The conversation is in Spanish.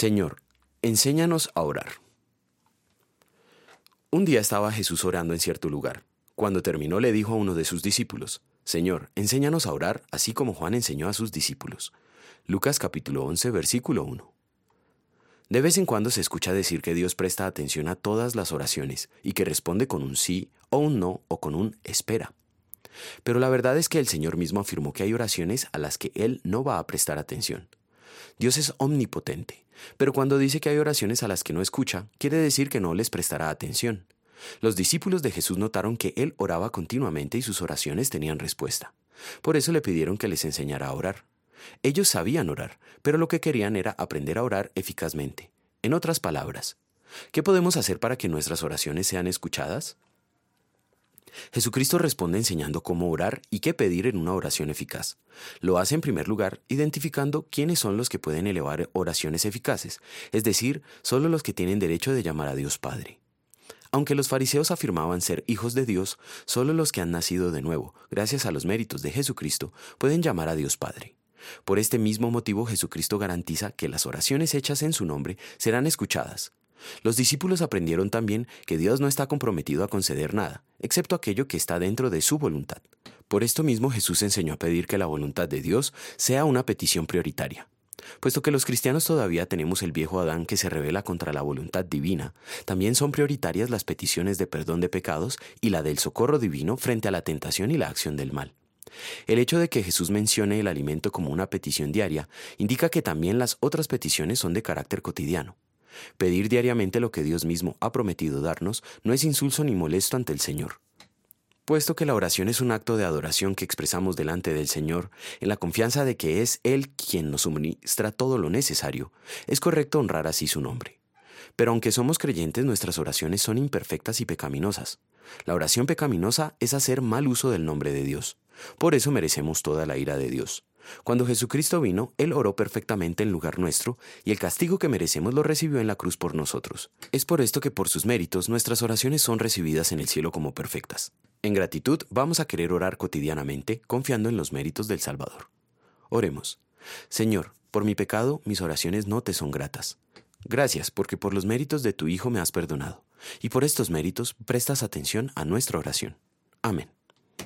Señor, enséñanos a orar. Un día estaba Jesús orando en cierto lugar. Cuando terminó le dijo a uno de sus discípulos, Señor, enséñanos a orar, así como Juan enseñó a sus discípulos. Lucas capítulo 11, versículo 1. De vez en cuando se escucha decir que Dios presta atención a todas las oraciones y que responde con un sí o un no o con un espera. Pero la verdad es que el Señor mismo afirmó que hay oraciones a las que Él no va a prestar atención. Dios es omnipotente, pero cuando dice que hay oraciones a las que no escucha, quiere decir que no les prestará atención. Los discípulos de Jesús notaron que Él oraba continuamente y sus oraciones tenían respuesta. Por eso le pidieron que les enseñara a orar. Ellos sabían orar, pero lo que querían era aprender a orar eficazmente. En otras palabras, ¿qué podemos hacer para que nuestras oraciones sean escuchadas? Jesucristo responde enseñando cómo orar y qué pedir en una oración eficaz. Lo hace en primer lugar identificando quiénes son los que pueden elevar oraciones eficaces, es decir, solo los que tienen derecho de llamar a Dios Padre. Aunque los fariseos afirmaban ser hijos de Dios, solo los que han nacido de nuevo, gracias a los méritos de Jesucristo, pueden llamar a Dios Padre. Por este mismo motivo Jesucristo garantiza que las oraciones hechas en su nombre serán escuchadas, los discípulos aprendieron también que Dios no está comprometido a conceder nada, excepto aquello que está dentro de su voluntad. Por esto mismo Jesús enseñó a pedir que la voluntad de Dios sea una petición prioritaria. Puesto que los cristianos todavía tenemos el viejo Adán que se revela contra la voluntad divina, también son prioritarias las peticiones de perdón de pecados y la del socorro divino frente a la tentación y la acción del mal. El hecho de que Jesús mencione el alimento como una petición diaria indica que también las otras peticiones son de carácter cotidiano. Pedir diariamente lo que Dios mismo ha prometido darnos no es insulso ni molesto ante el Señor. Puesto que la oración es un acto de adoración que expresamos delante del Señor, en la confianza de que es Él quien nos suministra todo lo necesario, es correcto honrar así su nombre. Pero aunque somos creyentes, nuestras oraciones son imperfectas y pecaminosas. La oración pecaminosa es hacer mal uso del nombre de Dios. Por eso merecemos toda la ira de Dios. Cuando Jesucristo vino, Él oró perfectamente en lugar nuestro, y el castigo que merecemos lo recibió en la cruz por nosotros. Es por esto que por sus méritos nuestras oraciones son recibidas en el cielo como perfectas. En gratitud vamos a querer orar cotidianamente, confiando en los méritos del Salvador. Oremos. Señor, por mi pecado mis oraciones no te son gratas. Gracias porque por los méritos de tu Hijo me has perdonado, y por estos méritos prestas atención a nuestra oración. Amén.